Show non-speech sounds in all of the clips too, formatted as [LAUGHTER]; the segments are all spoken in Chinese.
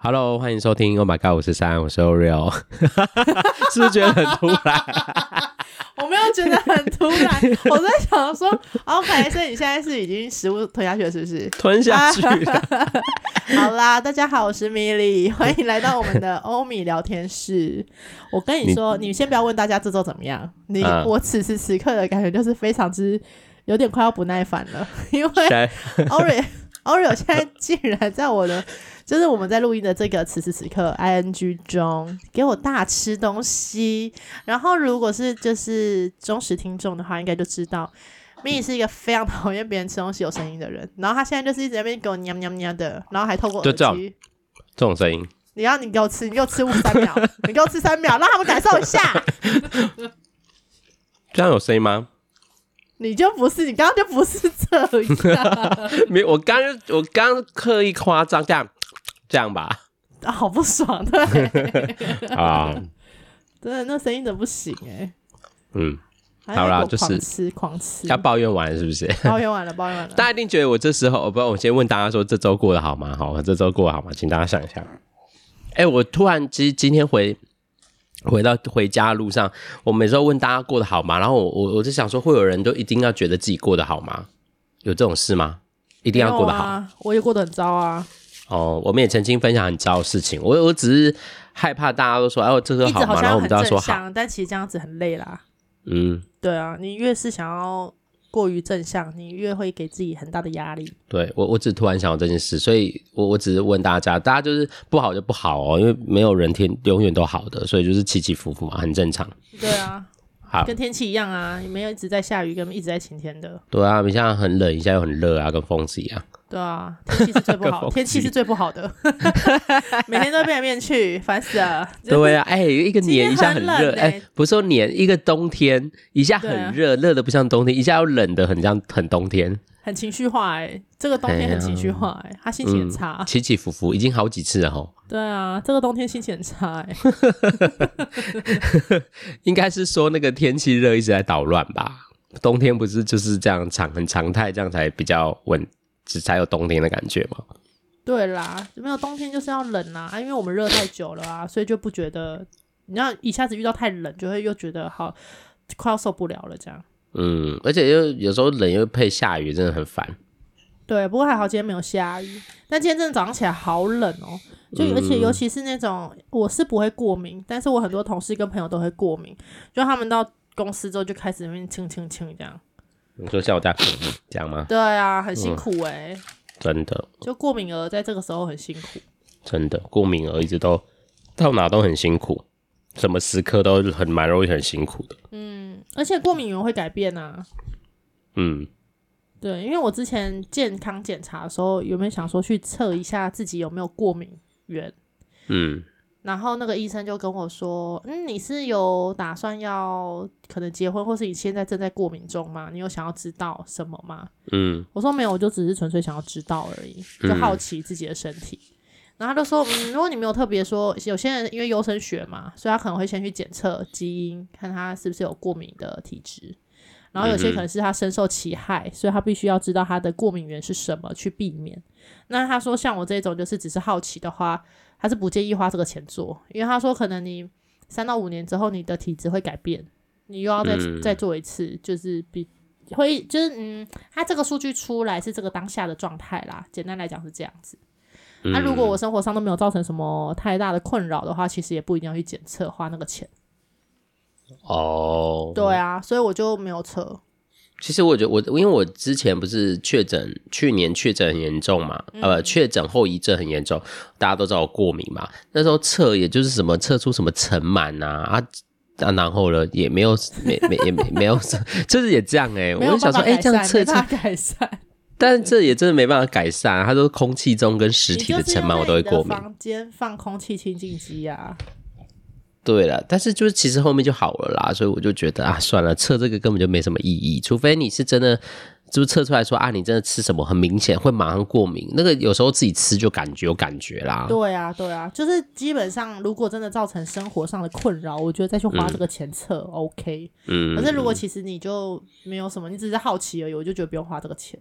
Hello，欢迎收听。Oh my god，我是三，我是 Oreo，[LAUGHS] 是不是觉得很突然？[LAUGHS] 我没有觉得很突然，[LAUGHS] 我在想说，OK，所以你现在是已经食物吞下去了，是不是？吞下去了。好啦，大家好，我是米莉，欢迎来到我们的欧米聊天室。我跟你说，你，你先不要问大家这周怎么样，你、嗯、我此时此刻的感觉就是非常之有点快要不耐烦了，因为 Oreo Oreo 现在竟然在我的。就是我们在录音的这个此时此刻，ing 中给我大吃东西。然后，如果是就是忠实听众的话，应该就知道，Mii 是一个非常讨厌别人吃东西有声音的人。然后他现在就是一直在那边给我喵喵喵的，然后还透过耳机，这种声音。你要你给我吃，你给我吃五三秒，[LAUGHS] 你给我吃三秒，让他们感受一下。[LAUGHS] 这样有声音吗？你就不是，你刚刚就不是这样。[LAUGHS] 没，我刚我刚刻意夸张这样。这样吧，啊，好不爽，对，[LAUGHS] 啊，对，那声音怎么不行哎、欸？嗯，好啦，就是狂吃狂吃，要抱怨完是不是？抱怨完了，抱怨完了。大家一定觉得我这时候，我不知道，我先问大家说，这周过得好吗？好，这周过得好吗？请大家想一下。哎、欸，我突然今今天回回到回家的路上，我每次都问大家过得好吗？然后我我我就想说，会有人都一定要觉得自己过得好吗？有这种事吗？一定要过得好？啊、我也过得很糟啊。哦，我们也曾经分享很糟的事情，我我只是害怕大家都说，哎，我这个好吗？然后我们都要说好，但其实这样子很累啦。嗯，对啊，你越是想要过于正向，你越会给自己很大的压力。对我，我只突然想到这件事，所以我我只是问大家，大家就是不好就不好哦，因为没有人天永远都好的，所以就是起起伏伏嘛，很正常。对啊。好，跟天气一样啊，没有一直在下雨，跟一直在晴天的。对啊，你像很冷，一下又很热啊，跟疯子一样。对啊，天气是最不好，[LAUGHS] 天气是最不好的，[LAUGHS] 每天都变来变去，烦死了。对啊，哎、欸，一个年一下很热，哎、欸，不是说年一个冬天一下很热，热的不像冬天，一下又冷的很像很冬天。很情绪化哎、欸，这个冬天很情绪化哎、欸，他心情很差、嗯，起起伏伏，已经好几次了吼。对啊，这个冬天心情很差哎、欸，[LAUGHS] 应该是说那个天气热一直在捣乱吧？冬天不是就是这样常很常态，这样才比较稳，才有冬天的感觉吗？对啦，没有冬天就是要冷啊，因为我们热太久了啊，所以就不觉得，你要一下子遇到太冷，就会又觉得好快要受不了了这样。嗯，而且又有时候冷又配下雨，真的很烦。对，不过还好今天没有下雨。但今天真的早上起来好冷哦，就而且尤其是那种我是不会过敏，但是我很多同事跟朋友都会过敏，就他们到公司之后就开始那边清清清这样。你说像我这样这样吗？对啊，很辛苦哎、真的。就过敏儿在这个时候很辛苦，真的过敏儿一直都到哪都很辛苦，什么时刻都很蛮容易很辛苦的。嗯，而且过敏源会改变啊。嗯，对，因为我之前健康检查的时候，有没有想说去测一下自己有没有过敏源？嗯，然后那个医生就跟我说：“嗯，你是有打算要可能结婚，或是你现在正在过敏中吗？你有想要知道什么吗？”嗯，我说没有，我就只是纯粹想要知道而已，就好奇自己的身体。嗯然后他就说，嗯，如果你没有特别说，有些人因为优生学嘛，所以他可能会先去检测基因，看他是不是有过敏的体质。然后有些可能是他深受其害，所以他必须要知道他的过敏源是什么去避免。那他说像我这种就是只是好奇的话，他是不建议花这个钱做，因为他说可能你三到五年之后你的体质会改变，你又要再再做一次，就是比会就是嗯，他这个数据出来是这个当下的状态啦。简单来讲是这样子。那、嗯啊、如果我生活上都没有造成什么太大的困扰的话，其实也不一定要去检测，花那个钱。哦，对啊，所以我就没有测。其实我觉得我，因为我之前不是确诊，去年确诊很严重嘛，嗯、呃，确诊后遗症很严重，大家都知道我过敏嘛。那时候测，也就是什么测出什么尘螨啊啊啊，然后呢，也没有，没没也没没有，[LAUGHS] 就是也这样哎、欸，我就想说，哎、欸，这样测测改善。但是这也真的没办法改善，他说空气中跟实体的尘螨我都会过敏。房间放空气清净机啊。对了，但是就是其实后面就好了啦，所以我就觉得啊，算了，测这个根本就没什么意义，除非你是真的，就是测出来说啊，你真的吃什么很明显会马上过敏，那个有时候自己吃就感觉有感觉啦。对啊，对啊，就是基本上如果真的造成生活上的困扰，我觉得再去花这个钱测、嗯、OK。嗯。可是如果其实你就没有什么，你只是好奇而已，我就觉得不用花这个钱。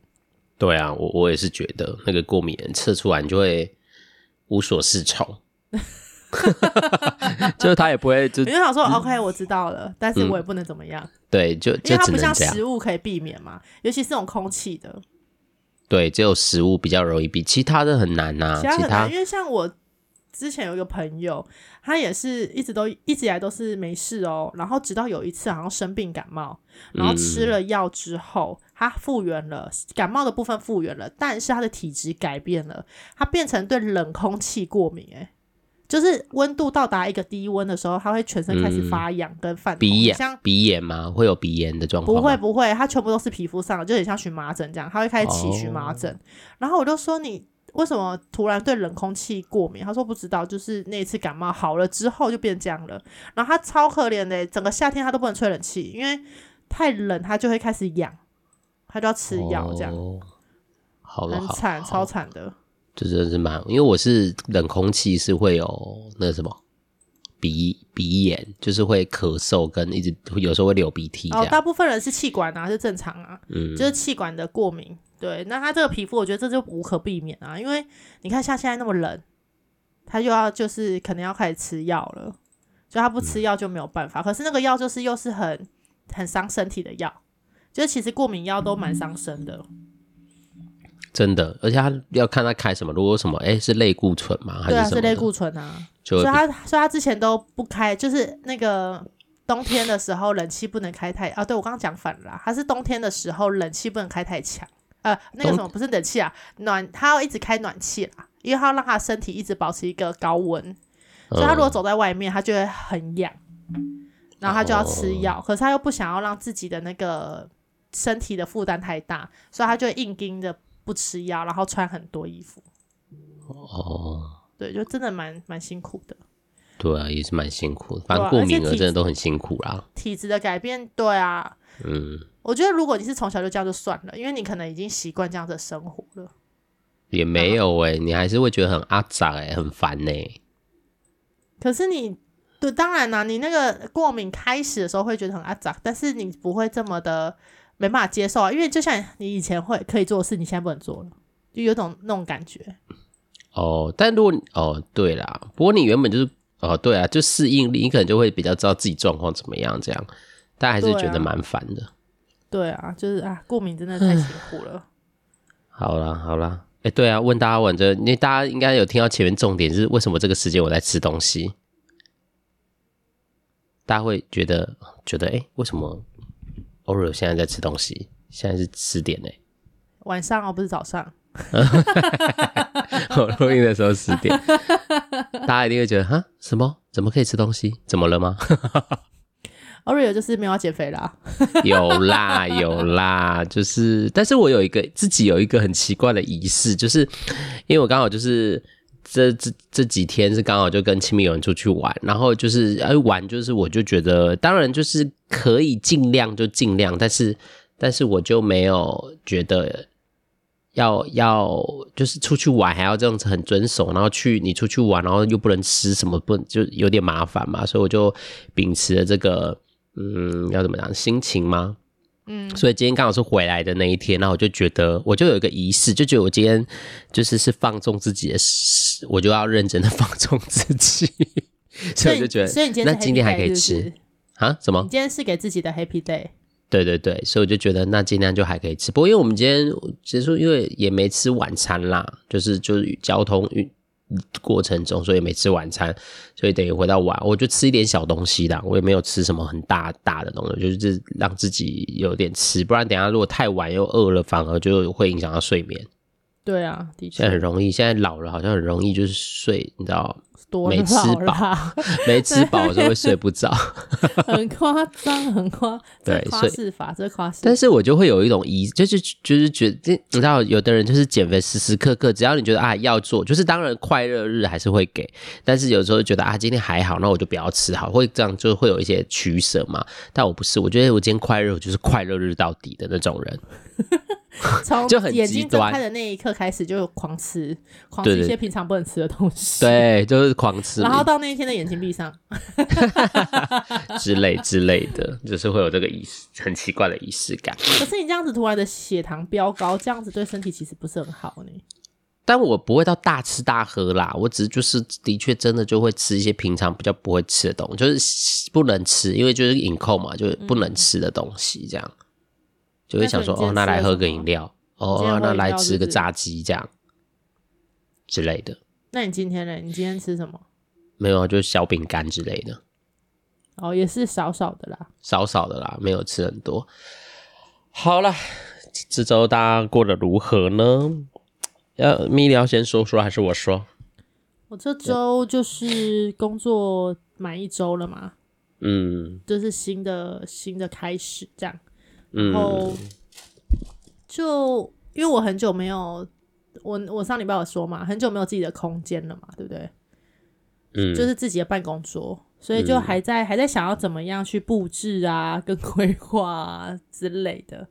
对啊，我我也是觉得那个过敏人测出来你就会无所适从。[LAUGHS] [LAUGHS] 就是他也不会就，你就想说、嗯、OK，我知道了，但是我也不能怎么样。嗯、对，就，就因为它不像食物可以避免嘛，尤其是这种空气的。对，只有食物比较容易避，其他的很难呐、啊。其他很难，因为像我之前有一个朋友，他也是一直都一直以来都是没事哦，然后直到有一次好像生病感冒，然后吃了药之后，嗯、他复原了，感冒的部分复原了，但是他的体质改变了，他变成对冷空气过敏、欸，就是温度到达一个低温的时候，它会全身开始发痒跟泛红，鼻炎，像鼻炎吗？会有鼻炎的状况？不会不会，它全部都是皮肤上的，就很像荨麻疹这样，它会开始起荨麻疹。Oh. 然后我就说，你为什么突然对冷空气过敏？他说不知道，就是那一次感冒好了之后就变这样了。然后他超可怜的，整个夏天他都不能吹冷气，因为太冷他就会开始痒，他就要吃药这样，oh. 好惨，超惨的。这真的是蛮，因为我是冷空气是会有那个什么鼻鼻炎，就是会咳嗽跟一直有时候会流鼻涕。哦，大部分人是气管啊，是正常啊，嗯，就是气管的过敏。对，那他这个皮肤，我觉得这就无可避免啊，因为你看像现在那么冷，他又要就是可能要开始吃药了，就他不吃药就没有办法。嗯，可是那个药就是又是很很伤身体的药，就是其实过敏药都蛮伤身的。真的，而且他要看他开什么，如果什么，哎、欸，是类固醇吗？还是什么？对啊，是类固醇啊。所以他，所以他之前都不开，就是那个冬天的时候，冷气不能开太啊。对，我刚刚讲反了啦，他是冬天的时候，冷气不能开太强。呃，那个什么不是冷气啊，暖，他要一直开暖气啦，因为他要让他身体一直保持一个高温。所以他如果走在外面，他就会很痒，然后他就要吃药。哦、可是他又不想要让自己的那个身体的负担太大，所以他就硬盯着。不吃药，然后穿很多衣服。哦，对，就真的蛮蛮辛苦的。对啊，也是蛮辛苦的。反正过敏了，真的都很辛苦啦。体质的改变，对啊，嗯，我觉得如果你是从小就这样就算了，因为你可能已经习惯这样的生活了。也没有哎、欸，你还是会觉得很阿杂哎，很烦呢、欸。可是你，对，当然啦，你那个过敏开始的时候会觉得很阿杂，但是你不会这么的。没办法接受啊，因为就像你以前会可以做的事，你现在不能做了，就有种那种感觉。哦，但如果哦对啦，不过你原本就是哦对啊，就适应力，你可能就会比较知道自己状况怎么样，这样，但还是觉得蛮烦的。对啊，就是啊，过敏真的太辛苦了。好 [SIGHS] 啦好啦，哎、欸，对啊，问大家问这，你大家应该有听到前面重点是为什么这个时间我在吃东西？大家会觉得觉得哎、欸，为什么？Oreo 现在在吃东西，现在是十点呢，晚上哦，不是早上。我录音的时候十点，[LAUGHS] 大家一定会觉得哈，什么？怎么可以吃东西？怎么了吗？Oreo 就是没有要减肥啦，[LAUGHS] 有啦有啦，就是，但是我有一个自己有一个很奇怪的仪式，就是因为我刚好就是。这这这几天是刚好就跟亲密友人出去玩，然后就是哎玩，就是我就觉得，当然就是可以尽量就尽量，但是但是我就没有觉得要要就是出去玩还要这样子很遵守，然后去你出去玩，然后又不能吃什么，不就有点麻烦嘛，所以我就秉持了这个嗯，要怎么讲心情吗？嗯，所以今天刚好是回来的那一天，然后我就觉得，我就有一个仪式，就觉得我今天就是是放纵自己的事，我就要认真的 [LAUGHS] 放纵自己，所以我就觉得，所以你今天那今天还可以吃啊？什么？你今天是给自己的 Happy Day？对对对，所以我就觉得那今天就还可以吃，不过因为我们今天结束，因为也没吃晚餐啦，就是就是交通运。过程中，所以没吃晚餐，所以等于回到晚，我就吃一点小东西啦。我也没有吃什么很大大的东西，就是让自己有点吃，不然等下如果太晚又饿了，反而就会影响到睡眠。对啊，的确，现在很容易，现在老了好像很容易就是睡，你知道。多没吃饱，[LAUGHS] 没吃饱的时候会睡不着，[LAUGHS] 很夸张，很夸。对，夸饰法，这夸饰。但是我就会有一种疑，就是就是觉得，你知道，有的人就是减肥时时刻刻，只要你觉得啊要做，就是当然快乐日还是会给，但是有时候觉得啊今天还好，那我就不要吃好，会这样就会有一些取舍嘛。但我不是，我觉得我今天快乐，我就是快乐日到底的那种人。[LAUGHS] [LAUGHS] 从眼睛睁开的那一刻开始，就狂吃，狂吃一些平常不能吃的东西。对，[LAUGHS] 对，就是狂吃。然后到那一天的眼睛闭上，[LAUGHS] 之类之类的，就是会有这个仪式，很奇怪的仪式感。可是你这样子突然的血糖飙高，这样子对身体其实不是很好呢。但我不会到大吃大喝啦，我只是就是的确真的就会吃一些平常比较不会吃的东西，就是不能吃，因为就是饮控嘛，就是不能吃的东西这样，嗯、就会想说哦，那来喝个饮料，哦，那来吃个炸鸡这样之类的。那你今天呢？你今天吃什么？没有，就是小饼干之类的。哦，也是少少的啦，少少的啦，没有吃很多。好了，这周大家过得如何呢？要蜜聊先说说还是我说？我这周就是工作满一周了嘛，嗯，就是新的新的开始这样，然后就因为我很久没有，我我上礼拜有说嘛，很久没有自己的空间了嘛，对不对？嗯，就是自己的办公桌，所以就还在还在想要怎么样去布置啊，跟规划啊之类的。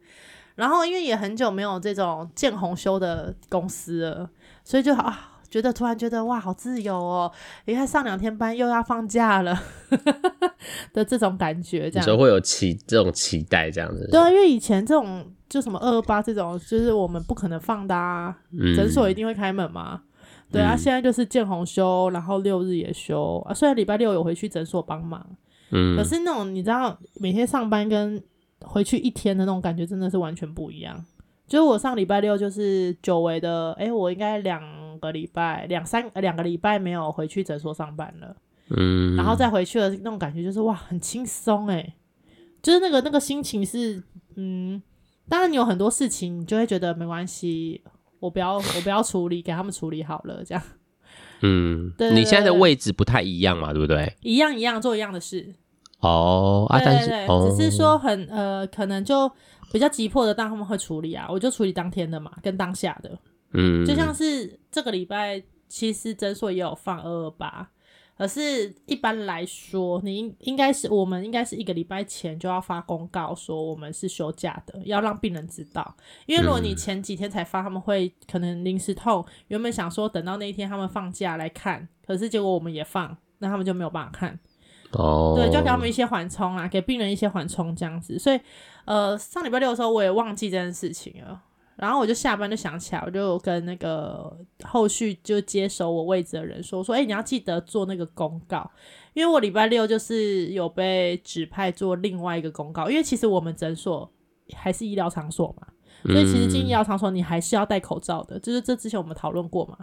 然后因为也很久没有这种见红修的公司了，所以就啊，觉得突然觉得哇，好自由哦！你看上两天班又要放假了 [LAUGHS] 的这种感觉，这样就会有期这种期待这样子。对啊，因为以前这种就什么二二八这种，就是我们不可能放的啊，嗯、诊所一定会开门嘛。对啊，现在就是见红休，然后六日也休啊。虽然礼拜六有回去诊所帮忙，嗯，可是那种你知道每天上班跟回去一天的那种感觉真的是完全不一样。就是我上礼拜六就是久违的，哎、欸，我应该两个礼拜、两三两个礼拜没有回去诊所上班了，嗯，然后再回去的那种感觉就是哇，很轻松哎，就是那个那个心情是，嗯，当然你有很多事情，你就会觉得没关系，我不要 [LAUGHS] 我不要处理，给他们处理好了这样，嗯，[LAUGHS] 对，你现在的位置不太一样嘛，对不对？一样一样做一样的事。哦啊，但是对对对，只是说很呃，可能就比较急迫的，当他们会处理啊，我就处理当天的嘛，跟当下的，嗯，就像是这个礼拜，其实诊所也有放二二八，可是一般来说，你应应该是我们应该是一个礼拜前就要发公告说我们是休假的，要让病人知道，因为如果你前几天才发，他们会可能临时痛，原本想说等到那一天他们放假来看，可是结果我们也放，那他们就没有办法看。哦，对，就要给他们一些缓冲啊，给病人一些缓冲这样子。所以，呃，上礼拜六的时候我也忘记这件事情了，然后我就下班就想起来，我就跟那个后续就接手我位置的人说说，哎、欸，你要记得做那个公告，因为我礼拜六就是有被指派做另外一个公告，因为其实我们诊所还是医疗场所嘛。所以其实进医疗场所你还是要戴口罩的，就是这之前我们讨论过嘛。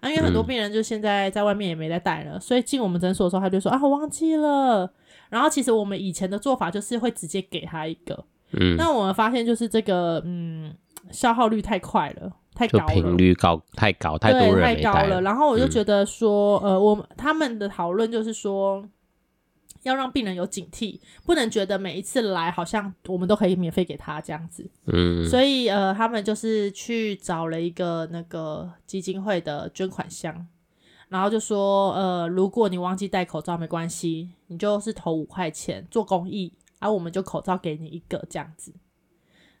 啊，因为很多病人就现在在外面也没在戴了，所以进我们诊所的时候他就说啊，我忘记了。然后其实我们以前的做法就是会直接给他一个，嗯，那我们发现就是这个嗯消耗率太快了，太高了，频率高太高，太多人太高了。然后我就觉得说，呃，我们他们的讨论就是说。要让病人有警惕，不能觉得每一次来好像我们都可以免费给他这样子。嗯，所以呃，他们就是去找了一个那个基金会的捐款箱，然后就说呃，如果你忘记戴口罩没关系，你就是投五块钱做公益，然后我们就口罩给你一个这样子。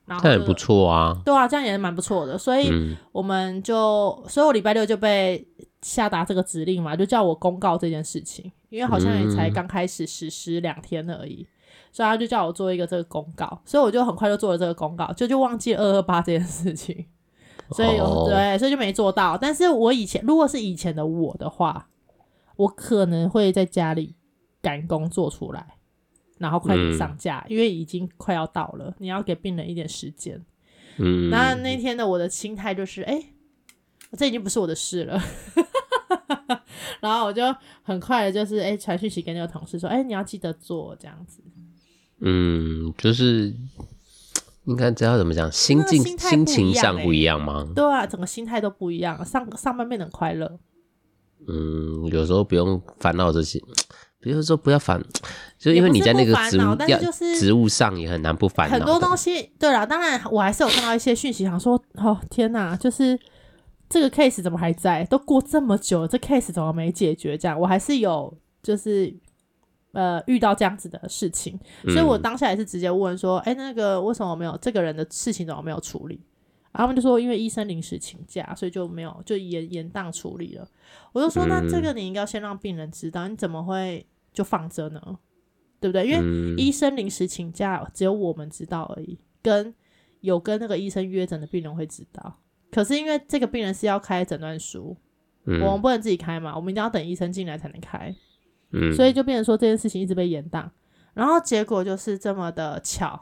然后这很不错啊。对啊，这样也蛮不错的。所以我们就，所以我礼拜六就被下达这个指令嘛，就叫我公告这件事情。因为好像也才刚开始实施两天而已，嗯，所以他就叫我做一个这个公告，所以我就很快就做了这个公告，就就忘记二二八这件事情，所以，哦，对，所以就没做到。但是我以前如果是以前的我的话，我可能会在家里赶工做出来，然后快点上架，嗯，因为已经快要到了，你要给病人一点时间。嗯，那那天的我的心态就是，哎，这已经不是我的事了。[LAUGHS] 然后我就很快的，就是哎，传讯息给那个同事说，哎，你要记得做这样子。嗯，就是应该知道怎么讲，心境、欸、心情上不一样吗？对啊，整个心态都不一样，上上班变得快乐。嗯，有时候不用烦恼这些，比如说不要烦，[TSK] 就因为你在那个职务，就是职务上也很难不烦恼。很多东西，对了，当然我还是有看到一些讯息，想说，哦天哪，就是。这个 case 怎么还在？都过这么久了，这 case 怎么没解决？这样我还是有，就是呃遇到这样子的事情，所以我当下也是直接问说：“哎、嗯，那个为什么没有这个人的事情怎么没有处理？”然后他们就说：“因为医生临时请假，所以就没有就延延档处理了。”我就说：“那这个你应该先让病人知道，你怎么会就放着呢？对不对？因为医生临时请假，只有我们知道而已，跟有跟那个医生约诊的病人会知道。”可是因为这个病人是要开诊断书，嗯，我们不能自己开嘛，我们一定要等医生进来才能开。嗯，所以就变成说这件事情一直被延宕，然后结果就是这么的巧，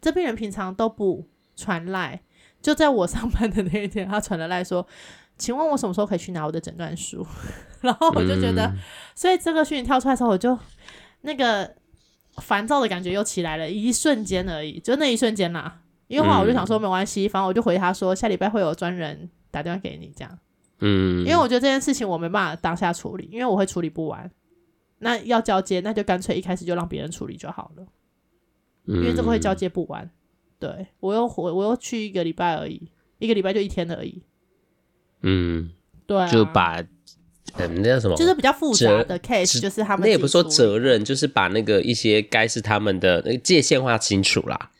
这病人平常都不传赖，就在我上班的那一天，他传了赖说，请问我什么时候可以去拿我的诊断书？[LAUGHS] 然后我就觉得，嗯、所以这个讯息跳出来的时候，我就那个烦躁的感觉又起来了，一瞬间而已，就那一瞬间啦。因为后来我就想说没关系，反正我就回他说下礼拜会有专人打电话给你这样。嗯，因为我觉得这件事情我没办法当下处理，因为我会处理不完。那要交接，那就干脆一开始就让别人处理就好了。嗯，因为这个会交接不完。对，我又回，我又去一个礼拜而已，一个礼拜就一天而已。嗯，对、啊，就把嗯那叫什么，就是比较复杂的 case，就是他们那也不是说责任，就是把那个一些该是他们的那个界限划清楚啦。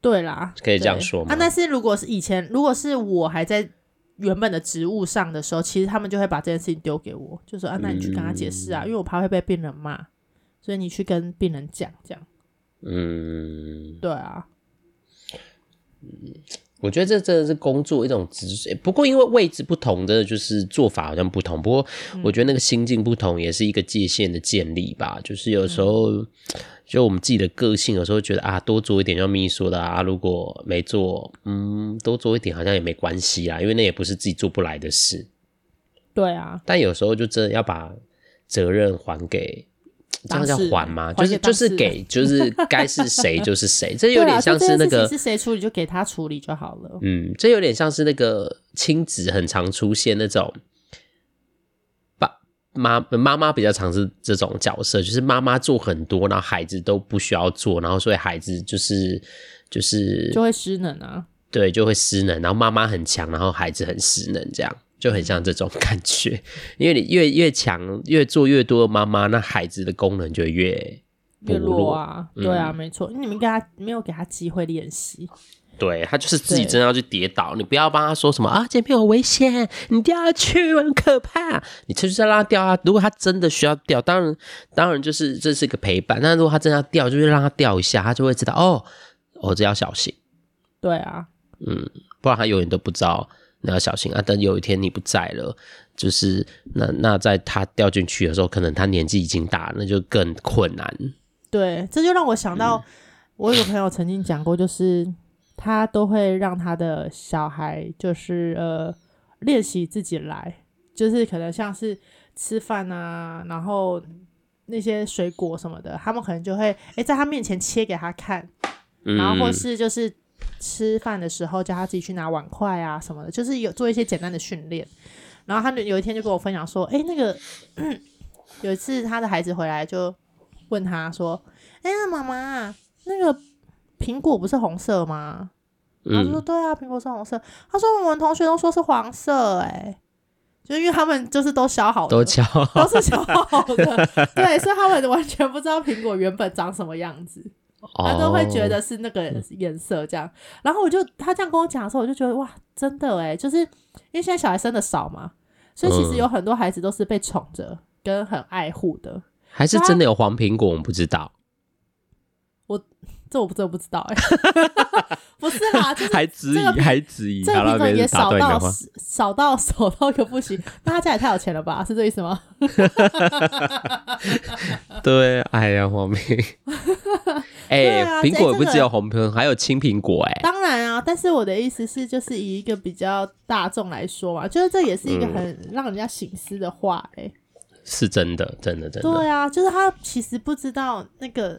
对啦，可以这样说吗？啊，但是如果是以前，如果是我还在原本的职务上的时候，其实他们就会把这件事情丢给我，就说啊，那你去跟他解释啊，嗯，因为我怕会被病人骂，所以你去跟病人讲这样。嗯，对啊。嗯，我觉得这真的是工作一种职责，不过因为位置不同真的，就是做法好像不同。不过我觉得那个心境不同，也是一个界限的建立吧。就是有时候。嗯就我们自己的个性，有时候觉得啊，多做一点，就像咪咪说的啊，如果没做，嗯，多做一点好像也没关系啦，因为那也不是自己做不来的事。对啊。但有时候就真的要把责任还给，这样叫还吗？就是就是给，就是 [LAUGHS] 该是谁就是谁，这有点像是那个是谁处理就给他处理就好了。嗯，这有点像是那个亲子很常出现那种。爸妈妈妈比较常是这种角色，就是妈妈做很多，然后孩子都不需要做，然后所以孩子就是就是就会失能啊，对，就会失能，然后妈妈很强，然后孩子很失能，这样就很像这种感觉。[LAUGHS] 因为你越越强，越做越多的妈妈，那孩子的功能就越越弱啊。对啊，没错，你们给他没有给他机会练习。对，他就是自己真的要去跌倒，你不要帮他说什么啊，这边有危险，你掉下去很可怕。你就是在让他掉啊。如果他真的需要掉，当然当然就是这是一个陪伴。但如果他真的要掉，就是让他掉一下，他就会知道哦，我、哦、这要小心。对啊，嗯，不然他永远都不知道你要小心啊。等有一天你不在了，就是那那在他掉进去的时候，可能他年纪已经大了，那就更困难。对，这就让我想到，嗯、我有个朋友曾经讲过，就是。他都会让他的小孩，就是呃练习自己来，就是可能像是吃饭啊，然后那些水果什么的，他们可能就会诶在他面前切给他看，然后或是就是吃饭的时候叫他自己去拿碗筷啊什么的，就是有做一些简单的训练。然后他有一天就跟我分享说，诶，那个 [CLEARS THROAT] 有一次他的孩子回来就问他说，哎呀妈妈，那个。苹果不是红色吗？他说：“对啊，苹果是红色。”他说：“我们同学都说是黄色，哎，就因为他们就是都削好的，都削，都是削好的，对，所以他们完全不知道苹果原本长什么样子，他都会觉得是那个颜色这样。然后我就他这样跟我讲的时候，我就觉得哇，真的哎，就是因为现在小孩生的少嘛，所以其实有很多孩子都是被宠着跟很爱护的，还是真的有黄苹果？我们不知道。”我这我不这我不知道哎、[LAUGHS] 欸，不是啦，[LAUGHS] 就是还质疑还质疑，这个品种也少到少到 [LAUGHS] 少到可不行，那他家也太有钱了吧？是这意思吗？[LAUGHS] 对，哎呀，黄苹，哎，苹果不只有红苹，这个、还有青苹果哎、欸。当然啊，但是我的意思是，就是以一个比较大众来说嘛，就是这也是一个很让人家醒思的话哎、是真的，真的，真的。对啊，就是他其实不知道那个。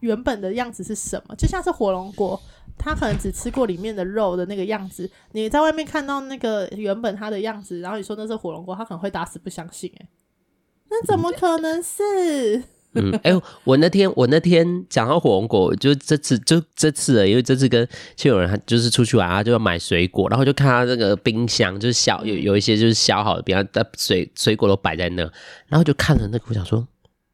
原本的样子是什么？就像是火龙果，他可能只吃过里面的肉的那个样子。你在外面看到那个原本它的样子，然后你说那是火龙果，他可能会打死不相信。诶，那怎么可能是？嗯，哎、欸，我那天我那天讲到火龙果，就这次就这次了，因为这次跟亲友人他就是出去玩，他就要买水果，然后就看他那个冰箱，就是削有有一些就是削好的，比方的水水果都摆在那，然后就看了那个，我想说。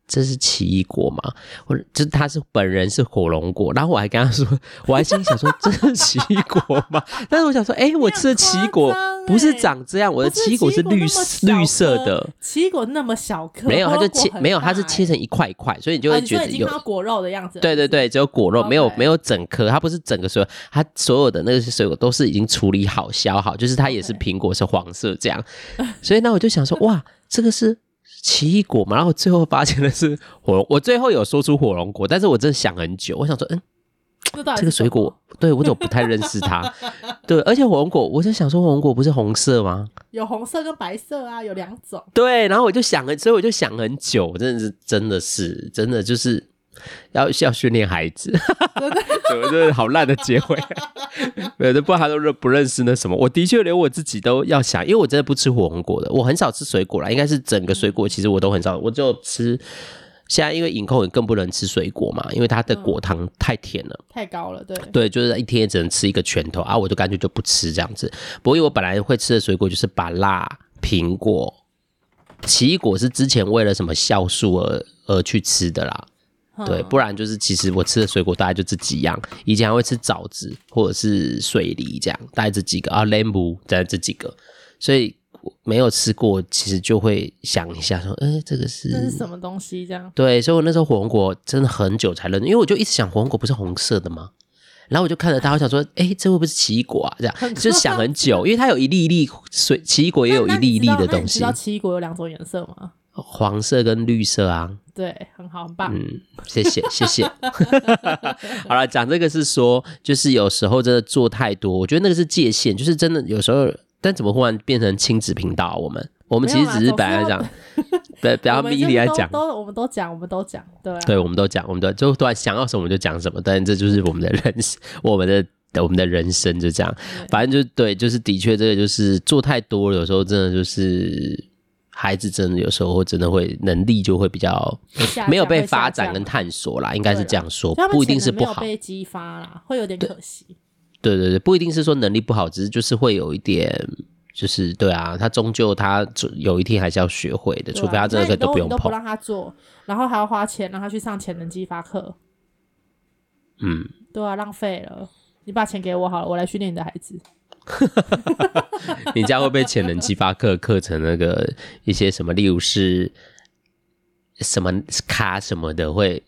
这是奇异果吗？或者就是他是本人是火龙果，然后我还跟他说，[LAUGHS] 我还心里想说这是奇异果吗？但是我想说，哎、欸，我吃的奇异果不是长这样，我的奇异果是绿绿色的，奇异果那么小颗，没有，它就切没有，它是切成一块一块，所以你就会觉得有果肉的样子。对对对，只有果肉，没有没有整颗，它不是整个所有，它所有的那些水果都是已经处理好削好，就是它也是苹果是黄色这样，所以那我就想说，哇，这个是。奇异果嘛，然后最后发现的是火龙，我最后有说出火龙果，但是我真的想很久，我想说，嗯，这个水果，对我怎么不太认识它？[LAUGHS] 对，而且火龙果，我就想说，火龙果不是红色吗？有红色跟白色啊，有两种。对，然后我就想了，所以我就想很久，真的是，真的是，真的就是。要要训练孩子，对 [LAUGHS] 对对，对，好烂的结尾，[LAUGHS] 有的不知道他都认不认识那什么。我的确连我自己都要想，因为我真的不吃火龙果的，我很少吃水果啦，应该是整个水果其实我都很少，我就吃。现在因为饮控也更不能吃水果嘛，因为它的果糖太甜了，太高了。对对，就是一天也只能吃一个拳头啊，我就干脆就不吃这样子。不过因为我本来会吃的水果就是芭辣、苹果、奇异果，是之前为了什么酵素而而去吃的啦。对，不然就是其实我吃的水果大概就这几样，以前还会吃枣子或者是水梨这样，大概这几个啊，莲雾在这几个，所以没有吃过，其实就会想一下说，哎，这个是这是什么东西？这样对，所以我那时候火龙果真的很久才认，因为我就一直想火龙果不是红色的吗？然后我就看着它，我想说，哎，这会不会是奇异果啊？这样就想很久，因为它有一粒一粒水，奇异果也有一粒一粒的东西。你知道奇异果有两种颜色吗？黄色跟绿色啊，对，很好，很棒。嗯，谢谢，[LAUGHS] 谢谢。[LAUGHS] 好了，讲这个是说，就是有时候真的做太多，我觉得那个是界限，就是真的有时候，但怎么忽然变成亲子频道？我们，我们其实只是本来讲，对，[LAUGHS] 不要逼你来讲，都我们都讲，我们都讲，对，对，我们都讲，我们都就突然想要什么我们就讲什么，但这就是我们的人生，我们的我们的人生就这样，反正就对，就是的确这个就是做太多了，有时候真的就是。孩子真的有时候真的会能力就会比较没有被发展跟探索啦，应该是这样说，不一定是不好，被激发啦，会有点可惜。对对对，不一定是说能力不好，只是就是会有一点，就是对啊，他终究他有一天还是要学会的，除非他真的可以都不用碰，都不让他做，然后还要花钱让他去上潜能激发课。嗯，对啊，浪费了，你把钱给我好了，我来训练你的孩子。[LAUGHS] 你家会被潜能激发课课程那个一些什么，例如是什么卡什么的会，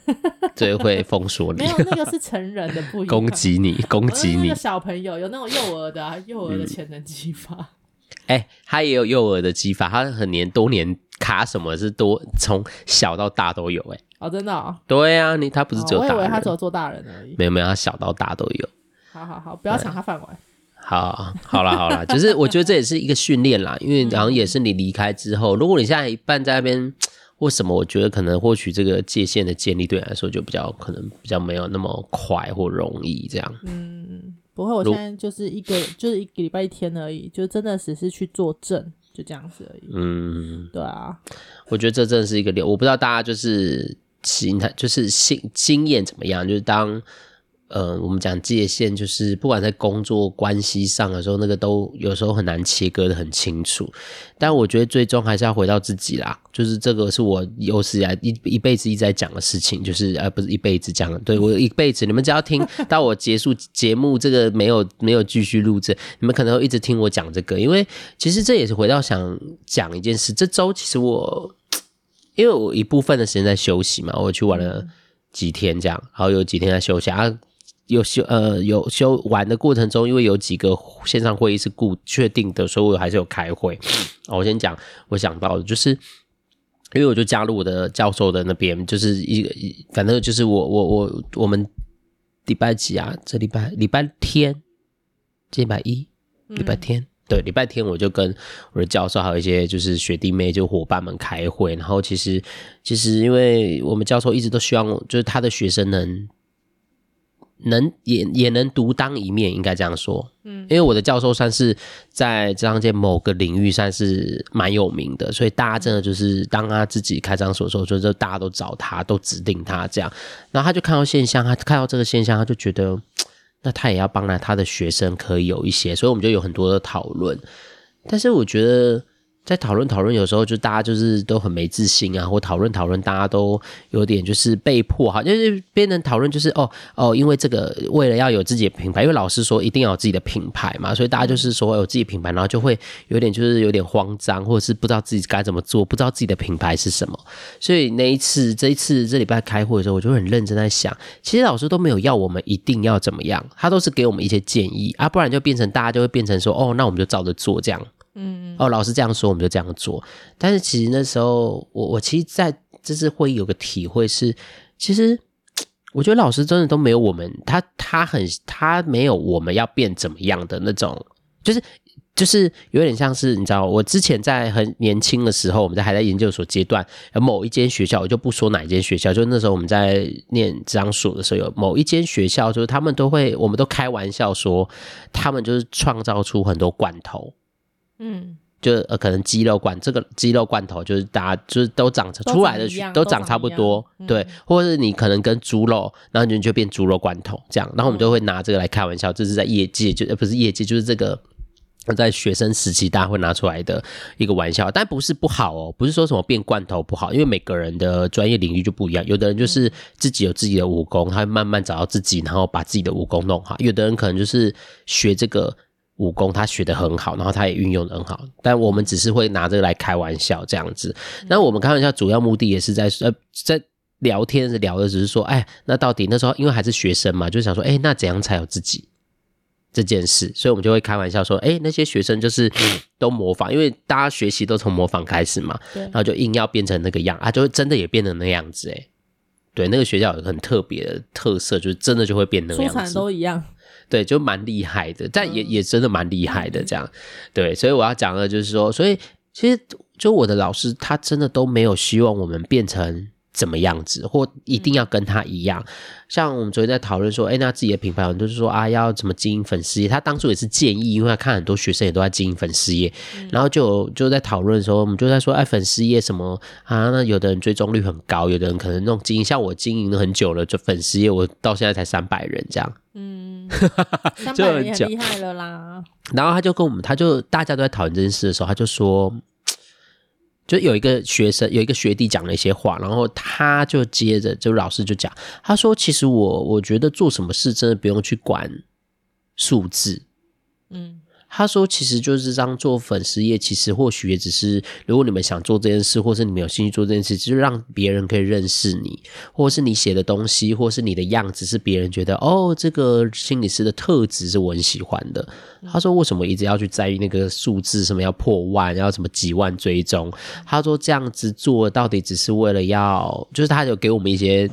[LAUGHS] 最会封锁你。没有，那个是成人的不一样，攻击你，攻击你。小朋友有那种幼儿的、啊，幼儿的潜能激发。哎、嗯欸，他也有幼儿的激发，他很年多年卡什么是多，从小到大都有、欸。哎，哦，真的、哦？对啊，你他不是只有大人、哦，我以为他只有做大人而已。没有没有，他小到大都有。好好好，不要抢他饭碗。好，好了，好了，[LAUGHS] 只是我觉得这也是一个训练啦，因为然后也是你离开之后，如果你现在一半在那边或什么，我觉得可能或许这个界限的建立对你来说就比较可能比较没有那么快或容易这样。嗯，不会，我现在就是一个就是一个礼拜一天而已，就真的只是去做证，就这样子而已。嗯，对啊，我觉得这真的是一个点，我不知道大家就是心态就是经经验怎么样，就是当。呃，我们讲界限，就是不管在工作关系上的时候，那个都有时候很难切割的很清楚。但我觉得最终还是要回到自己啦，就是这个是我有史以来一一辈子一直在讲的事情，就是呃，不是一辈子讲的，对我一辈子，你们只要听 [LAUGHS] 到我结束节目，这个没有没有继续录制，你们可能会一直听我讲这个，因为其实这也是回到想讲一件事。这周其实我因为我一部分的时间在休息嘛，我去玩了几天这样，然后有几天在休息啊。有休呃有休玩的过程中，因为有几个线上会议是固确定的，所以我还是有开会。我先讲我想到的，就是因为我就加入我的教授的那边，就是一个反正就是我我我我们礼拜几啊？这礼拜礼拜天，这礼拜一礼拜天，对，礼拜天我就跟我的教授还有一些就是学弟妹就伙伴们开会，然后其实其实因为我们教授一直都希望就是他的学生能。能也也能独当一面，应该这样说。嗯，因为我的教授算是在这样界某个领域算是蛮有名的，所以大家真的就是当他自己开张所说，就大家都找他，都指定他这样。然后他就看到现象，他看到这个现象，他就觉得那他也要帮来他的学生可以有一些，所以我们就有很多的讨论。但是我觉得在讨论讨论，有时候就大家就是都很没自信啊，或讨论讨论，大家都有点就是被迫哈，就是变成讨论就是哦哦，因为这个为了要有自己的品牌，因为老师说一定要有自己的品牌嘛，所以大家就是说有自己品牌，然后就会有点就是有点慌张，或者是不知道自己该怎么做，不知道自己的品牌是什么。所以那一次，这一次这礼拜开会的时候，我就很认真在想，其实老师都没有要我们一定要怎么样，他都是给我们一些建议啊，不然就变成大家就会变成说哦，那我们就照着做这样。嗯，哦，老师这样说，我们就这样做。但是其实那时候，我我其实在这次会议有个体会是，其实我觉得老师真的都没有我们，他他很他没有我们要变怎么样的那种，就是就是有点像是你知道，我之前在很年轻的时候，我们在还在研究所阶段，某一间学校，我就不说哪一间学校，就那时候我们在念职场所的时候，有某一间学校，就是他们都会，我们都开玩笑说，他们就是创造出很多罐头。嗯，就呃，可能鸡肉罐这个鸡肉罐头，就是大家就是都长出来的都长差不多，对，或者是你可能跟猪肉，然后你就变猪肉罐头这样，然后我们就会拿这个来开玩笑，这是在业界就呃不是业界，就是这个在学生时期大家会拿出来的一个玩笑，但不是不好哦，不是说什么变罐头不好，因为每个人的专业领域就不一样，有的人就是自己有自己的武功，他会慢慢找到自己，然后把自己的武功弄好，有的人可能就是学这个。武功他学得很好，然后他也运用得很好，但我们只是会拿这个来开玩笑这样子。那我们开玩笑主要目的也是在呃在聊天是聊的，只是说，哎，那到底那时候因为还是学生嘛，就想说，哎，那怎样才有自己这件事？所以我们就会开玩笑说，哎，那些学生就是都模仿，因为大家学习都从模仿开始嘛，然后就硬要变成那个样啊，就真的也变成那样子哎。对，那个学校有很特别的特色，就是真的就会变那个样子，出产都一样。对，就蛮厉害的，但也也真的蛮厉害的，这样，对，所以我要讲的就是说，所以其实就我的老师，他真的都没有希望我们变成。怎么样子，或一定要跟他一样？嗯、像我们昨天在讨论说，哎，那自己的品牌，就是说啊，要怎么经营粉丝业？他当初也是建议，因为他看很多学生也都在经营粉丝业，嗯、然后就就在讨论的时候，我们就在说，哎，粉丝业什么啊？那有的人追踪率很高，有的人可能那种经营，像我经营了很久了，就粉丝业，我到现在才三百人这样，嗯，[LAUGHS] 三百人也很厉害了啦。[LAUGHS] 然后他就跟我们，他就大家都在讨论这件事的时候，他就说。[TSK] 就有一个学生，有一个学弟讲了一些话，然后他就接着，就老师就讲，他说：“其实我我觉得做什么事真的不用去管数字，嗯。”他说：“其实就是这样做粉丝页，其实或许也只是，如果你们想做这件事，或是你们有兴趣做这件事，就是让别人可以认识你，或是你写的东西，或是你的样子，是别人觉得哦，这个心理师的特质是我很喜欢的。”他说：“为什么一直要去在意那个数字？什么要破万，要什么几万追踪？”他说：“这样子做到底只是为了要，就是他有给我们一些。”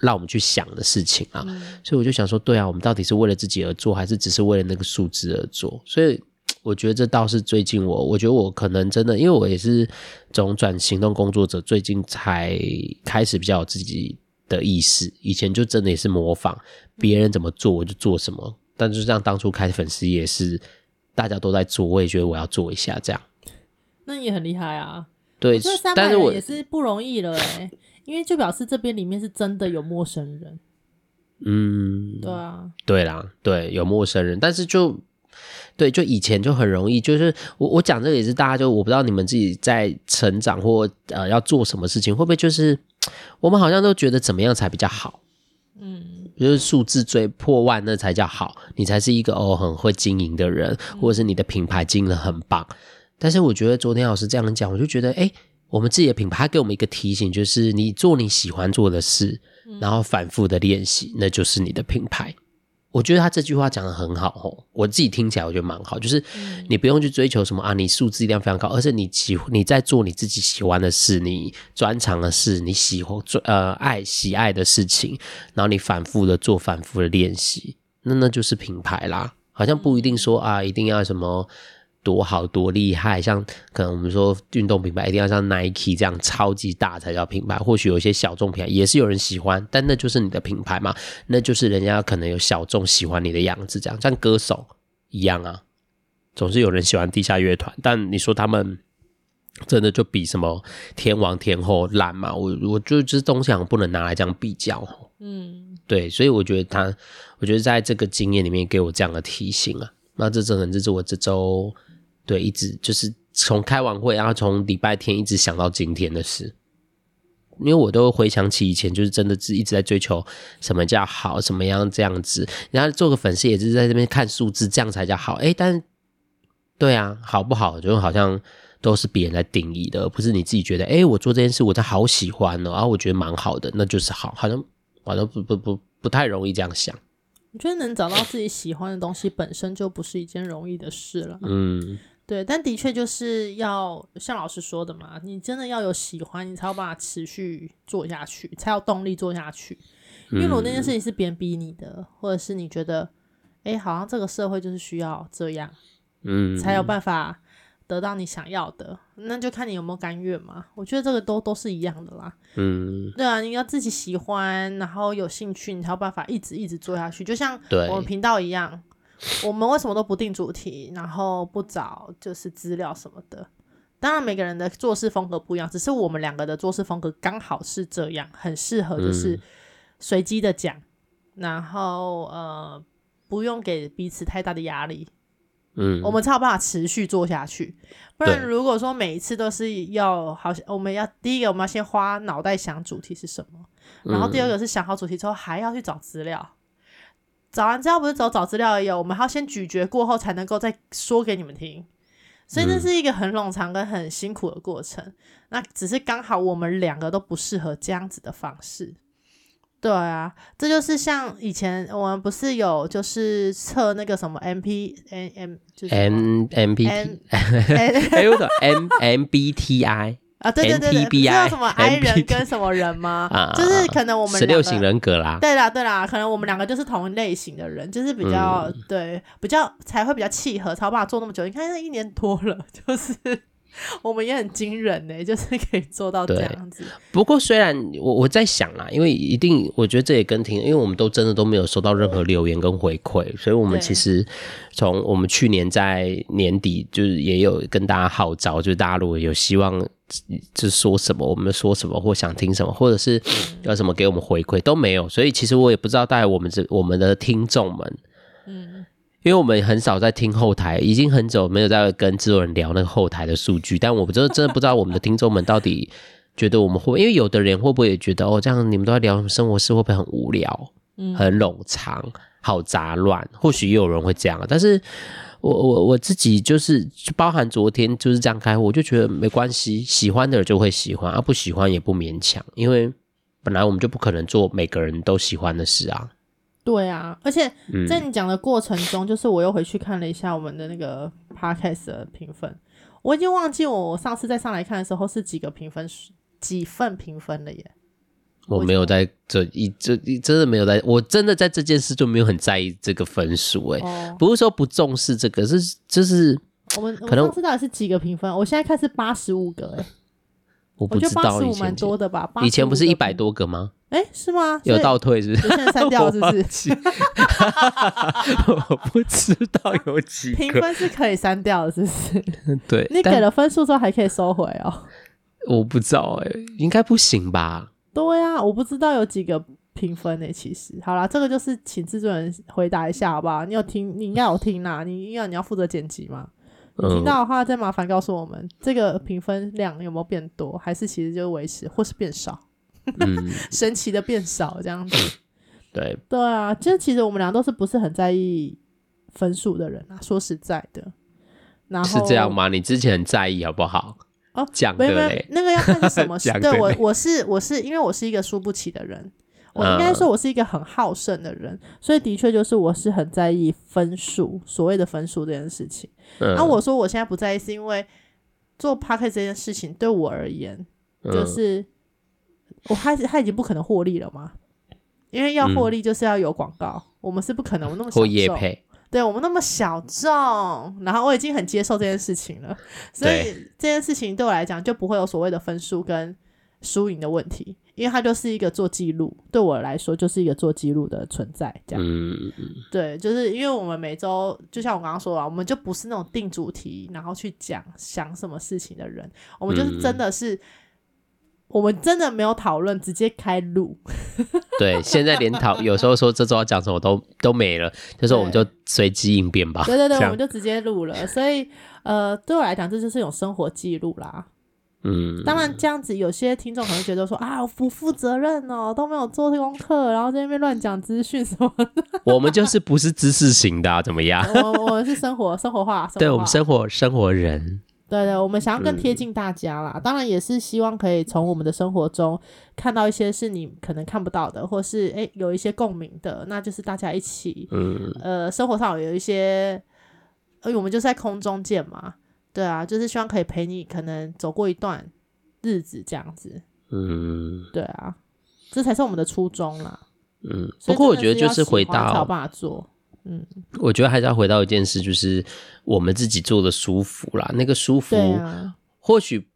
让我们去想的事情啊，嗯、所以我就想说，对啊，我们到底是为了自己而做，还是只是为了那个数字而做？所以我觉得这倒是最近我，我觉得我可能真的，因为我也是总转行动工作者，最近才开始比较有自己的意识。以前就真的也是模仿别人怎么做，我就做什么。但就像当初开粉丝也是大家都在做，我也觉得我要做一下这样。那你也很厉害啊，对，但是我也是不容易了哎。因为就表示这边里面是真的有陌生人，嗯，对啊，对啦，对，有陌生人，但是就对，就以前就很容易，就是我我讲这个也是大家就我不知道你们自己在成长或呃要做什么事情，会不会就是我们好像都觉得怎么样才比较好，嗯，就是数字最破万那才叫好，你才是一个哦很会经营的人，或者是你的品牌经营的很棒，但是我觉得昨天老师这样讲，我就觉得哎。诶我们自己的品牌，他给我们一个提醒，就是你做你喜欢做的事，然后反复的练习，那就是你的品牌。我觉得他这句话讲得很好哦，我自己听起来我觉得蛮好，就是你不用去追求什么啊，你素质一定要非常高，而是你喜你在做你自己喜欢的事，你专长的事，你喜欢做呃爱喜爱的事情，然后你反复的做，反复的练习，那那就是品牌啦。好像不一定说啊，一定要什么。多好多厉害，像可能我们说运动品牌一定要像 Nike 这样超级大才叫品牌，或许有一些小众品牌也是有人喜欢，但那就是你的品牌嘛，那就是人家可能有小众喜欢你的样子，这样像歌手一样啊，总是有人喜欢地下乐团，但你说他们真的就比什么天王天后烂嘛？我我觉得这东西好像不能拿来这样比较，嗯，对，所以我觉得他，我觉得在这个经验里面给我这样的提醒啊，那这真的这是我这周。对，一直就是从开完会，然后从礼拜天一直想到今天的事。因为我都回想起以前，就是真的是一直在追求什么叫好，什么样这样子。然后做个粉丝也是在这边看数字，这样才叫好。哎，但是对啊，好不好就好像都是别人来定义的，而不是你自己觉得。哎，我做这件事，我真好喜欢哦，然后我觉得蛮好的，那就是好。好像好像不不不不太容易这样想。我觉得能找到自己喜欢的东西，本身就不是一件容易的事了。嗯。对，但的确就是要像老师说的嘛，你真的要有喜欢，你才有办法持续做下去，才有动力做下去。因为如果那件事情是别人逼你的，嗯、或者是你觉得，哎，好像这个社会就是需要这样，嗯，才有办法得到你想要的，那就看你有没有甘愿嘛。我觉得这个都都是一样的啦。嗯，对啊，你要自己喜欢，然后有兴趣，你才有办法一直一直做下去。就像我们频道一样。我们为什么都不定主题，然后不找就是资料什么的？当然每个人的做事风格不一样，只是我们两个的做事风格刚好是这样，很适合就是随机的讲，嗯、然后呃不用给彼此太大的压力，嗯，我们才有办法持续做下去。不然如果说每一次都是要好像我们要第一个我们要先花脑袋想主题是什么，然后第二个是想好主题之后还要去找资料。找完资料不是走找资料而已，我们还要先咀嚼过后才能够再说给你们听，所以这是一个很冗长跟很辛苦的过程。嗯、那只是刚好我们两个都不适合这样子的方式。对啊，这就是像以前我们不是有就是测那个什么 M P N M 就是 M M P T，还有个 M M B T I。啊，对对对对，你知道什么 I 人跟什么人吗？[LAUGHS] 啊，就是可能我们十六型人格啦。对啦对啦，可能我们两个就是同类型的人，就是比较、嗯、对，比较才会比较契合，才有办法做那么久。你看，那一年多了，[LAUGHS] 就是 [LAUGHS] 我们也很惊人呢，[LAUGHS] 就是可以做到这样子。不过，虽然我我在想啦，因为一定，我觉得这也跟听，因为我们都真的都没有收到任何留言跟回馈，所以我们其实从我们去年在年底就是也有跟大家号召，就是大家如果有希望。就是说什么，我们说什么，或想听什么，或者是有什么给我们回馈都没有，所以其实我也不知道，大概我们这我们的听众们，嗯，因为我们很少在听后台，已经很久没有在跟制作人聊那个后台的数据，但我们真的真的不知道我们的听众们到底觉得我们会，因为有的人会不会也觉得哦，这样你们都在聊生活事，会不会很无聊，很冗长，好杂乱？或许也有人会这样，但是。我我我自己就是包含昨天就是这样开会，我就觉得没关系，喜欢的人就会喜欢，啊不喜欢也不勉强，因为本来我们就不可能做每个人都喜欢的事啊。对啊，而且在你讲的过程中，嗯、就是我又回去看了一下我们的那个 podcast 的评分，我已经忘记我上次再上来看的时候是几个评分，几份评分了耶。我没有在这一这一真的没有在，我真的在这件事就没有很在意这个分数哎、欸，哦、不是说不重视这个，是就是我们可能我知道是几个评分，我现在看是八十五个哎、欸，我不知道以前蛮多的吧？以前不是一百多个吗？哎、欸，是吗？有倒退是不是？现在删掉是不是？[LAUGHS] [LAUGHS] 我不知道有几个评分是可以删掉的，是不是？[LAUGHS] 对，你给了分数之后还可以收回哦。我不知道哎、欸，应该不行吧？对呀、啊，我不知道有几个评分呢、欸。其实，好啦，这个就是请制作人回答一下，好不好？你有听？你应该有听啦。你因为你要负责剪辑吗。你听到的话，再麻烦告诉我们，这个评分量有没有变多，还是其实就维持，或是变少？[LAUGHS] 嗯、神奇的变少这样子。[LAUGHS] 对对啊，就其实我们俩都是不是很在意分数的人啊。说实在的，然后是这样吗？你之前很在意，好不好？哦，讲的嘞，那个要看是什么事。[LAUGHS] 对我，我是我是因为我是一个输不起的人，我应该说我是一个很好胜的人，嗯、所以的确就是我是很在意分数，所谓的分数这件事情。然后、嗯啊、我说我现在不在意，是因为做 Podcast 这件事情对我而言，就是、嗯、我开始他已经不可能获利了嘛，因为要获利就是要有广告，嗯、我们是不可能那么小众。对我们那么小众，然后我已经很接受这件事情了，所以这件事情对我来讲就不会有所谓的分数跟输赢的问题，因为它就是一个做记录，对我来说就是一个做记录的存在，这样。嗯，对，就是因为我们每周就像我刚刚说的，我们就不是那种定主题然后去讲想什么事情的人，我们就是真的是。我们真的没有讨论，直接开录。[LAUGHS] 对，现在连讨有时候说这周要讲什么都都没了，就是我们就随机应变吧。对对对，我们就直接录了。所以呃，对我来讲，这就是一种生活记录啦。嗯，当然这样子，有些听众可能觉得说啊，我不负责任哦，都没有做功课，然后在那边乱讲资讯什么的。我们就是不是知识型的，啊，怎么样？[LAUGHS] 我我们是生活生活化，生活化，对我们生活生活人。对对，我们想要更贴近大家啦，嗯、当然也是希望可以从我们的生活中看到一些是你可能看不到的，或是诶有一些共鸣的，那就是大家一起，嗯呃，生活上有一些，呃，我们就是在空中见嘛。对啊，就是希望可以陪你，可能走过一段日子这样子。嗯，对啊，这才是我们的初衷啦。嗯，不过我觉得就是回到才有办法做。嗯，我觉得还是要回到一件事，就是我们自己做的舒服啦。那个舒服，或许。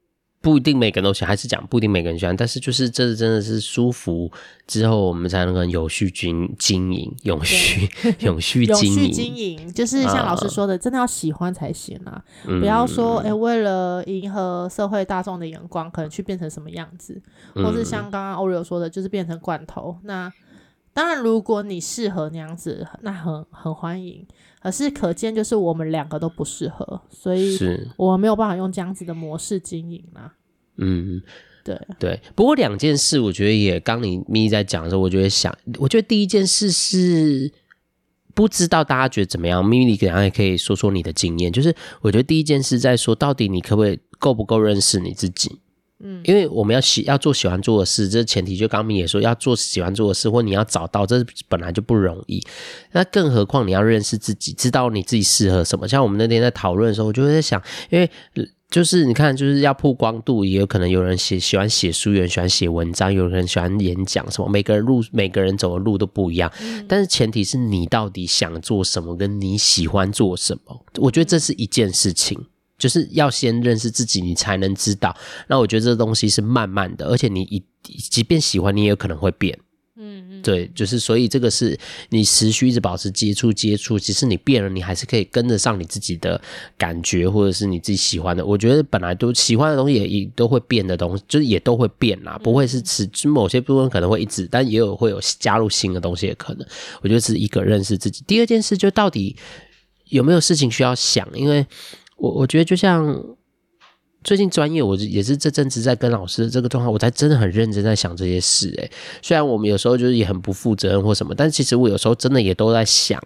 不一定每个人都喜欢，还是讲不一定每个人喜欢，但是就是这真的是舒服之后，我们才能够有序经经营，[LAUGHS] 永续永续经营，经营就是像老师说的，啊、真的要喜欢才行啊！嗯、不要说哎、欸，为了迎合社会大众的眼光，可能去变成什么样子，或是像刚刚 Oreo 说的，就是变成罐头。那当然，如果你适合那样子，那很很欢迎。可是可见，就是我们两个都不适合，所以我没有办法用这样子的模式经营嘛。嗯，对对。不过两件事，我觉得也刚你咪在讲的时候，我觉得想，我觉得第一件事是不知道大家觉得怎么样。咪咪，你可能也可以说说你的经验。就是我觉得第一件事在说，到底你可不可以够不够认识你自己？嗯，因为我们要喜要做喜欢做的事，这前提就刚明也说要做喜欢做的事，或你要找到，这本来就不容易。那更何况你要认识自己，知道你自己适合什么。像我们那天在讨论的时候，我就会在想，因为就是你看，就是要曝光度，也有可能有人写喜欢写书，有人喜欢写文章，有人喜欢演讲，什么每个人路每个人走的路都不一样。嗯，但是前提是你到底想做什么，跟你喜欢做什么，我觉得这是一件事情。就是要先认识自己，你才能知道。那我觉得这东西是慢慢的，而且你一即便喜欢，你也有可能会变。嗯嗯，对，就是所以这个是你持续一直保持接触接触，即使你变了，你还是可以跟得上你自己的感觉，或者是你自己喜欢的。我觉得本来都喜欢的东西也也都会变的东西，就是也都会变啦，不会是持某些部分可能会一直，但也有会有加入新的东西也可能。我觉得是一个认识自己。第二件事就到底有没有事情需要想，因为。我我觉得就像最近专业，我也是这阵子在跟老师的这个状况，我才真的很认真在想这些事。诶，虽然我们有时候就是也很不负责任或什么，但其实我有时候真的也都在想，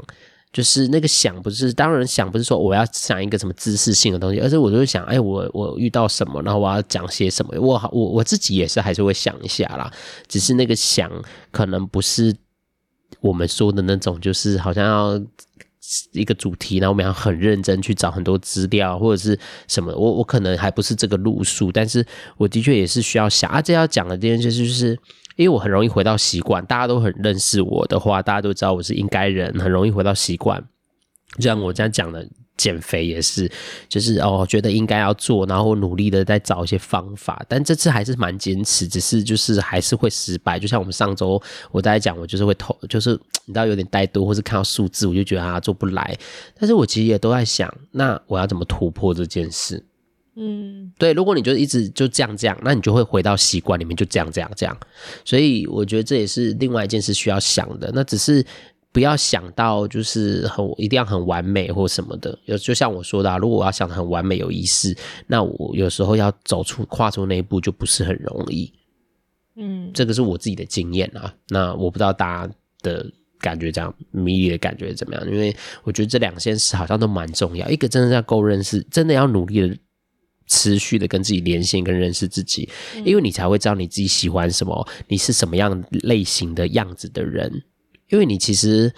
就是那个想不是当然想不是说我要想一个什么知识性的东西，而是我就会想，哎，我我遇到什么，然后我要讲些什么。我我我自己也是还是会想一下啦，只是那个想可能不是我们说的那种，就是好像要。一个主题，然后我们要很认真去找很多资料或者是什么，我我可能还不是这个路数，但是我的确也是需要想啊。这要讲的这件事就是，因为我很容易回到习惯，大家都很认识我的话，大家都知道我是应该人，很容易回到习惯，就像我这样讲的。减肥也是，就是哦，觉得应该要做，然后努力的在找一些方法，但这次还是蛮坚持，只是就是还是会失败。就像我们上周我在讲，我就是会投，就是 [TSK] 你知道有点怠惰，或是看到数字，我就觉得啊做不来。但是我其实也都在想，那我要怎么突破这件事？嗯，对，如果你就一直就这样这样，那你就会回到习惯里面，就这样这样这样。所以我觉得这也是另外一件事需要想的。那只是。不要想到就是很一定要很完美或什么的，有就像我说的啊，如果我要想得很完美有仪式，那我有时候要走出跨出那一步就不是很容易。嗯，这个是我自己的经验啊。那我不知道大家的感觉这样，迷离的感觉怎么样？因为我觉得这两件事好像都蛮重要。一个真的要够认识，真的要努力的持续的跟自己连线跟认识自己，因为你才会知道你自己喜欢什么，你是什么样类型的样子的人。因为你其实，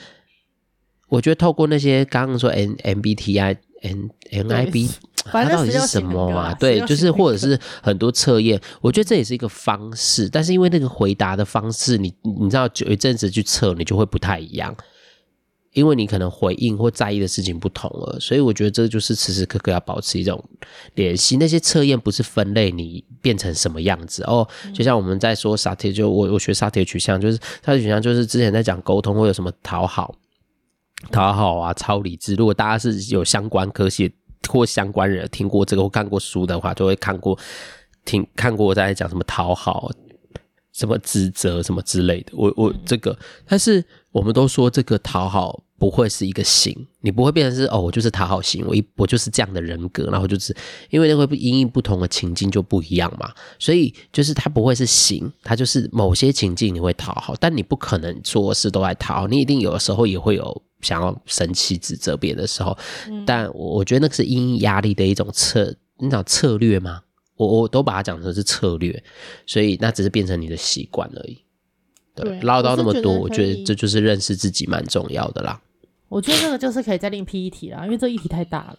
我觉得透过那些刚刚说 N MBTI N NIB，它到底是什么嘛？对，就是或者是很多测验，我觉得这也是一个方式。但是因为那个回答的方式，你你知道，有一阵子去测，你就会不太一样。因为你可能回应或在意的事情不同了，所以我觉得这就是时时刻刻要保持一种联系。那些测验不是分类你变成什么样子哦，就像我们在说沙铁，就我我学沙铁取向，就是沙铁取向，就是之前在讲沟通会有什么讨好、讨好啊、超理智。如果大家是有相关科系或相关人听过这个或看过书的话，就会看过听看过我在讲什么讨好。什么指责什么之类的。我我这个，但是我们都说这个讨好不会是一个型，你不会变成是哦，我就是讨好型，我一我就是这样的人格，然后就是因为那会因应不同的情境就不一样嘛，所以就是它不会是型，它就是某些情境你会讨好，但你不可能做事都来讨好，你一定有的时候也会有想要生气指责别人的时候，但我我觉得那个是因应压力的一种策，那种策略吗？我我都把它讲成是策略，所以那只是变成你的习惯而已。对，唠叨那么多，我觉得这就是认识自己蛮重要的啦。我觉得这个就是可以再另辟一题啦，因为这议题太大了。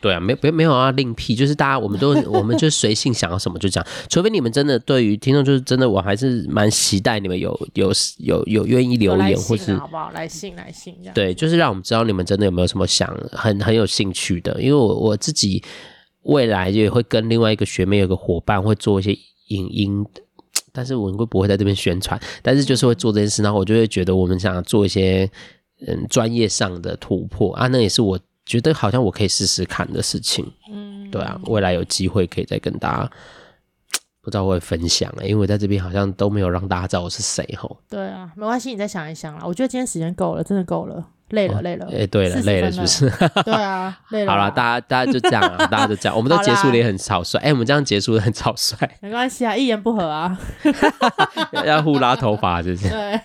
对啊，没没没有啊另辟，就是大家我们都 [LAUGHS] 我们就随性想要什么就讲，除非你们真的对于听众就是真的，我还是蛮期待你们有有有有愿意留言或是好不好？来信来信这样。对，就是让我们知道你们真的有没有什么想很很有兴趣的，因为我我自己。未来也会跟另外一个学妹有个伙伴会做一些影音，但是我们会不会在这边宣传？但是就是会做这件事，然后我就会觉得我们想做一些嗯专业上的突破啊，那也是我觉得好像我可以试试看的事情。嗯，对啊，未来有机会可以再跟大家不知道会分享啊，因为我在这边好像都没有让大家知道我是谁吼。对啊，没关系，你再想一想啦。我觉得今天时间够了，真的够了。累了，累了。哎，对了，累了，是不是？[LAUGHS] 对啊，累了。好了，大家，大家就这样啊，大家就这样。我们都结束的也很草率。哎，我们这样结束的很草率。[LAUGHS] 没关系啊，一言不合啊。[LAUGHS] 要互拉头发，就是。对。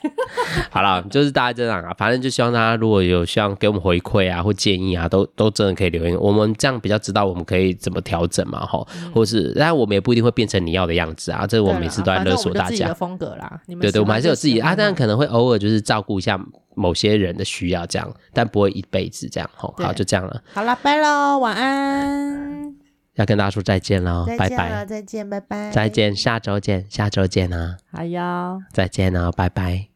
好了，就是大家这样啊，反正就希望大家如果有希望给我们回馈啊或建议啊，都都真的可以留言。我们这样比较知道我们可以怎么调整嘛，哈，或是，但我们也不一定会变成你要的样子啊。这是我们每次都在勒索大家。的风格啦，你们对对，我们还是有自己啊，但可能会偶尔就是照顾一下。某些人的需要这样，但不会一辈子这样吼。好，就这样了。好了，拜喽，晚安。要跟大家说再见喽，拜拜。再见，拜拜。再见，下周见，下周见啊。好哟。再见啊，拜拜。